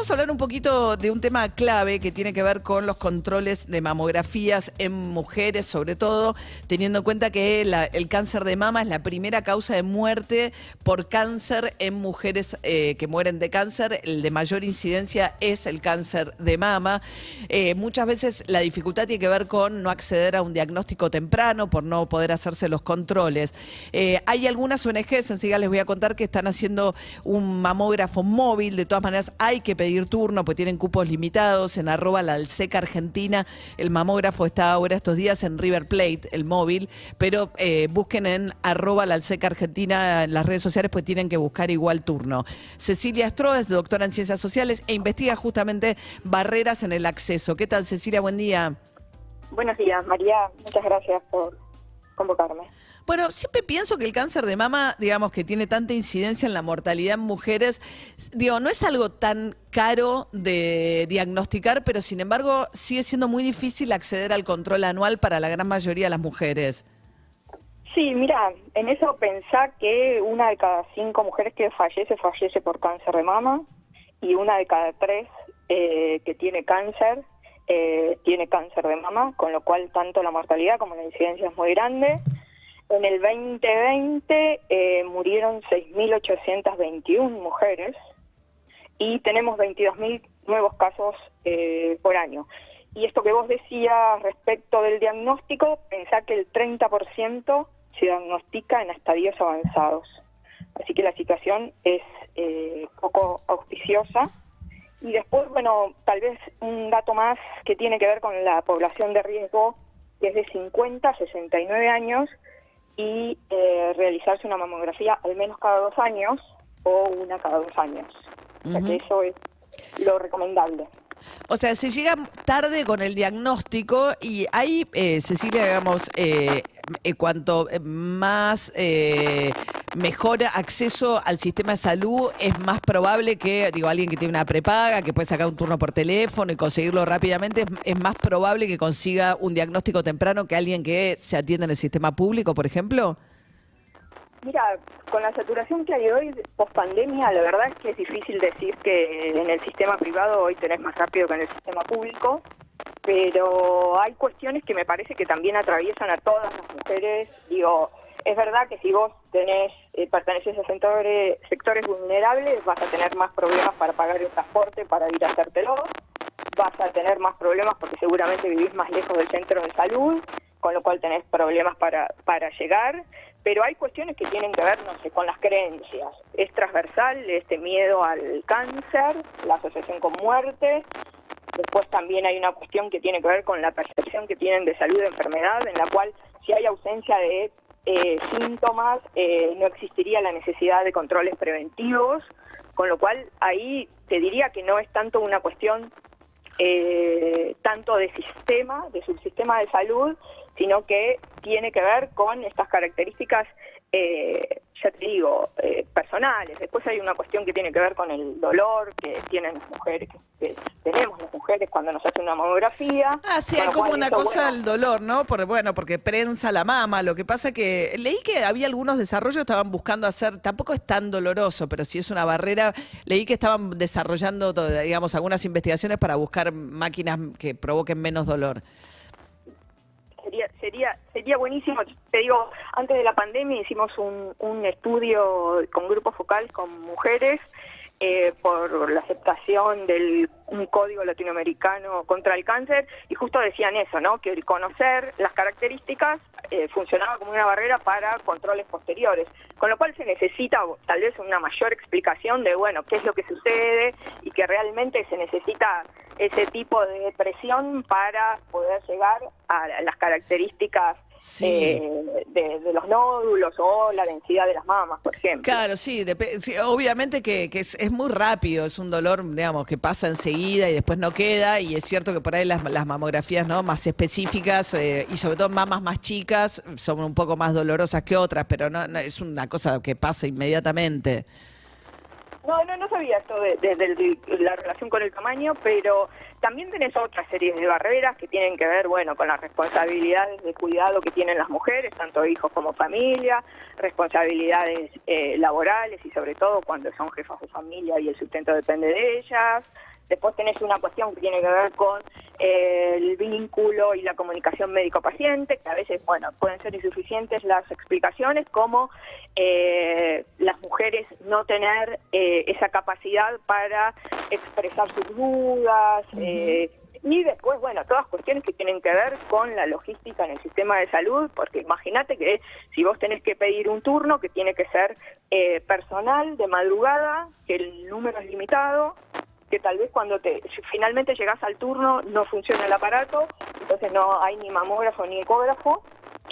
Vamos a hablar un poquito de un tema clave que tiene que ver con los controles de mamografías en mujeres, sobre todo teniendo en cuenta que el cáncer de mama es la primera causa de muerte por cáncer en mujeres eh, que mueren de cáncer. El de mayor incidencia es el cáncer de mama. Eh, muchas veces la dificultad tiene que ver con no acceder a un diagnóstico temprano, por no poder hacerse los controles. Eh, hay algunas ONGs, enseguida les voy a contar, que están haciendo un mamógrafo móvil. De todas maneras, hay que pedir turno, pues tienen cupos limitados. En arroba la Alseca Argentina, el mamógrafo está ahora estos días en River Plate, el móvil, pero eh, busquen en arroba la Alseca Argentina en las redes sociales, pues tienen que buscar igual turno. Cecilia Estro es doctora en Ciencias Sociales e investiga justamente barreras en el acceso. ¿Qué tal, Cecilia? Buen día. Buenos días, María. Muchas gracias por convocarme. Bueno, siempre pienso que el cáncer de mama, digamos, que tiene tanta incidencia en la mortalidad en mujeres, digo, no es algo tan caro de diagnosticar, pero sin embargo sigue siendo muy difícil acceder al control anual para la gran mayoría de las mujeres. Sí, mira, en eso pensá que una de cada cinco mujeres que fallece, fallece por cáncer de mama y una de cada tres eh, que tiene cáncer, eh, tiene cáncer de mama, con lo cual tanto la mortalidad como la incidencia es muy grande. En el 2020 eh, murieron 6.821 mujeres y tenemos 22.000 nuevos casos eh, por año. Y esto que vos decías respecto del diagnóstico, pensá que el 30% se diagnostica en estadios avanzados. Así que la situación es eh, poco auspiciosa. Y después, bueno, tal vez un dato más que tiene que ver con la población de riesgo, que es de 50 a 69 años, y eh, realizarse una mamografía al menos cada dos años o una cada dos años. O sea que eso es lo recomendable. O sea, se llega tarde con el diagnóstico y hay, eh, Cecilia, digamos, eh, eh, cuanto más eh, mejor acceso al sistema de salud, es más probable que, digo, alguien que tiene una prepaga, que puede sacar un turno por teléfono y conseguirlo rápidamente, es, es más probable que consiga un diagnóstico temprano que alguien que se atienda en el sistema público, por ejemplo. Mira, con la saturación que hay hoy post pandemia, la verdad es que es difícil decir que en el sistema privado hoy tenés más rápido que en el sistema público, pero hay cuestiones que me parece que también atraviesan a todas las mujeres. Digo, es verdad que si vos tenés, eh, perteneces a sectores, sectores vulnerables, vas a tener más problemas para pagar el transporte, para ir a hacértelo, vas a tener más problemas porque seguramente vivís más lejos del centro de salud, con lo cual tenés problemas para, para llegar, pero hay cuestiones que tienen que ver, no sé, con las creencias. Es transversal este miedo al cáncer, la asociación con muerte, después también hay una cuestión que tiene que ver con la percepción que tienen de salud de enfermedad, en la cual si hay ausencia de eh, síntomas, eh, no existiría la necesidad de controles preventivos, con lo cual ahí te diría que no es tanto una cuestión eh, tanto de sistema, de subsistema de salud, sino que tiene que ver con estas características, eh, ya te digo, eh, personales. Después hay una cuestión que tiene que ver con el dolor que tienen las mujeres, que, tenemos las mujeres cuando nos hacen una mamografía. Ah, sí, hay como una cosa bueno, el dolor, ¿no? Por, bueno, porque prensa la mama. Lo que pasa que leí que había algunos desarrollos que estaban buscando hacer, tampoco es tan doloroso, pero sí es una barrera. Leí que estaban desarrollando, digamos, algunas investigaciones para buscar máquinas que provoquen menos dolor. Sería, sería, buenísimo. Te digo, antes de la pandemia hicimos un, un estudio con grupos focales con mujeres eh, por la aceptación del un código latinoamericano contra el cáncer y justo decían eso, ¿no? Que el conocer las características eh, funcionaba como una barrera para controles posteriores, con lo cual se necesita tal vez una mayor explicación de, bueno, qué es lo que sucede y que realmente se necesita ese tipo de presión para poder llegar a las características Sí. eh, de, de los nódulos o la densidad de las mamas, por ejemplo. Claro, sí, sí, obviamente que, que es, es muy rápido, es un dolor, digamos, que pasa enseguida y después no queda, y es cierto que por ahí las, las mamografías no más específicas eh, y sobre todo mamas más chicas son un poco más dolorosas que otras, pero no, no, es una cosa que pasa inmediatamente. No, no, no sabía esto de, de- de la relación con el tamaño, pero también tenés otra serie de barreras que tienen que ver, bueno, con las responsabilidades de cuidado que tienen las mujeres, tanto hijos como familia, responsabilidades eh, laborales y sobre todo cuando son jefas de familia y el sustento depende de ellas. Después tenés una cuestión que tiene que ver con eh, el vínculo y la comunicación médico-paciente, que a veces, bueno, pueden ser insuficientes las explicaciones, como eh, las mujeres no tener eh, esa capacidad para expresar sus dudas. eh, y después, bueno, todas cuestiones que tienen que ver con la logística en el sistema de salud, porque imagínate que si vos tenés que pedir un turno que tiene que ser eh, personal de madrugada, que el número es limitado, que tal vez cuando te si finalmente llegas al turno no funciona el aparato, entonces no hay ni mamógrafo ni ecógrafo.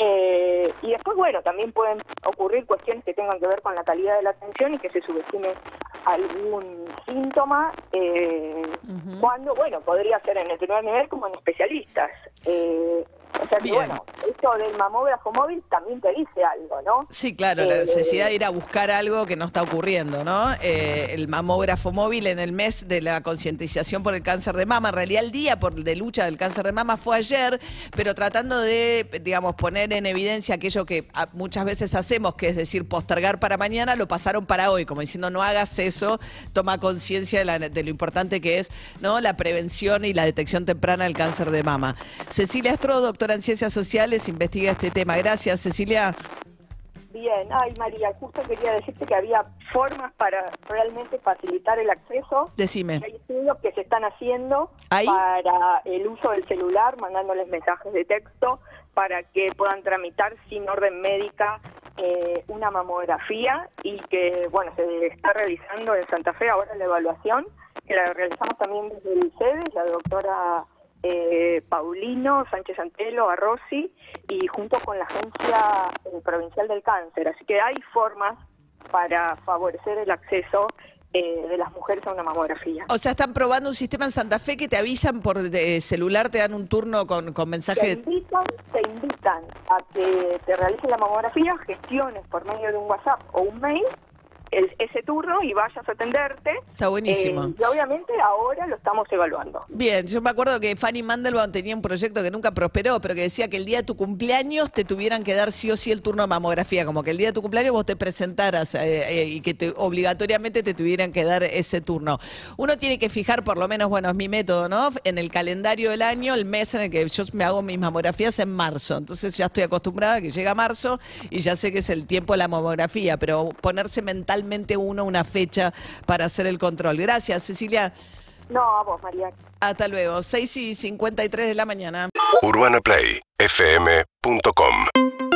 Eh, y después, bueno, también pueden ocurrir cuestiones que tengan que ver con la calidad de la atención y que se subestime algún síntoma, eh, cuando, bueno, podría ser en el primer nivel como en especialistas. Eh, o sea que, bueno, esto del mamógrafo móvil también te dice algo, ¿no? Sí, claro, la Eh, necesidad de ir a buscar algo que no está ocurriendo, ¿no? Eh, el mamógrafo móvil en el mes de la concientización por el cáncer de mama. En realidad, el día por, de lucha del cáncer de mama fue ayer, pero tratando de, digamos, poner en evidencia aquello que ah, muchas veces hacemos, que es decir, postergar para mañana, lo pasaron para hoy, como diciendo, no hagas eso, toma conciencia de, de lo importante que es, ¿no? La prevención y la detección temprana del cáncer de mama. Cecilia Astro, doctora en Ciencias Sociales, investiga este tema. Gracias, Cecilia. Bien, ay María, justo quería decirte que había formas para realmente facilitar el acceso. Decime. Hay estudios que se están haciendo ¿Ahí? para el uso del celular, mandándoles mensajes de texto para que puedan tramitar sin orden médica eh, una mamografía y que, bueno, se está realizando en Santa Fe ahora la evaluación, que la realizamos también desde el CEDES, la doctora eh, Paulino, Sánchez Antelo, Arrosi, y junto con la Agencia eh, Provincial del Cáncer. Así que hay formas para favorecer el acceso eh, de las mujeres a una mamografía. O sea, están probando un sistema en Santa Fe que te avisan por eh, celular, te dan un turno con, con Te mensaje. invitan, te invitan a que te realices la mamografía, gestiones por medio de un WhatsApp o un mail el- ese turno y vayas a atenderte. Está buenísimo. Eh, y obviamente ahora lo estamos evaluando. Bien, yo me acuerdo que Fanny Mandelbaum tenía un proyecto que nunca prosperó, pero que decía que el día de tu cumpleaños te tuvieran que dar sí o sí el turno de mamografía, como que el día de tu cumpleaños vos te presentaras eh, eh, y que te, obligatoriamente te tuvieran que dar ese turno. Uno tiene que fijar, por lo menos, bueno, es mi método, ¿no? En el calendario del año, el mes en el que yo me hago mis mamografías en marzo. Entonces ya estoy acostumbrada a que llega marzo y ya sé que es el tiempo de la mamografía, pero ponerse mentalmente uno una fecha para hacer el control. Gracias, Cecilia. No, a vos, María. Hasta luego. 6 y 53 de la mañana. UrbanaPlayFM.com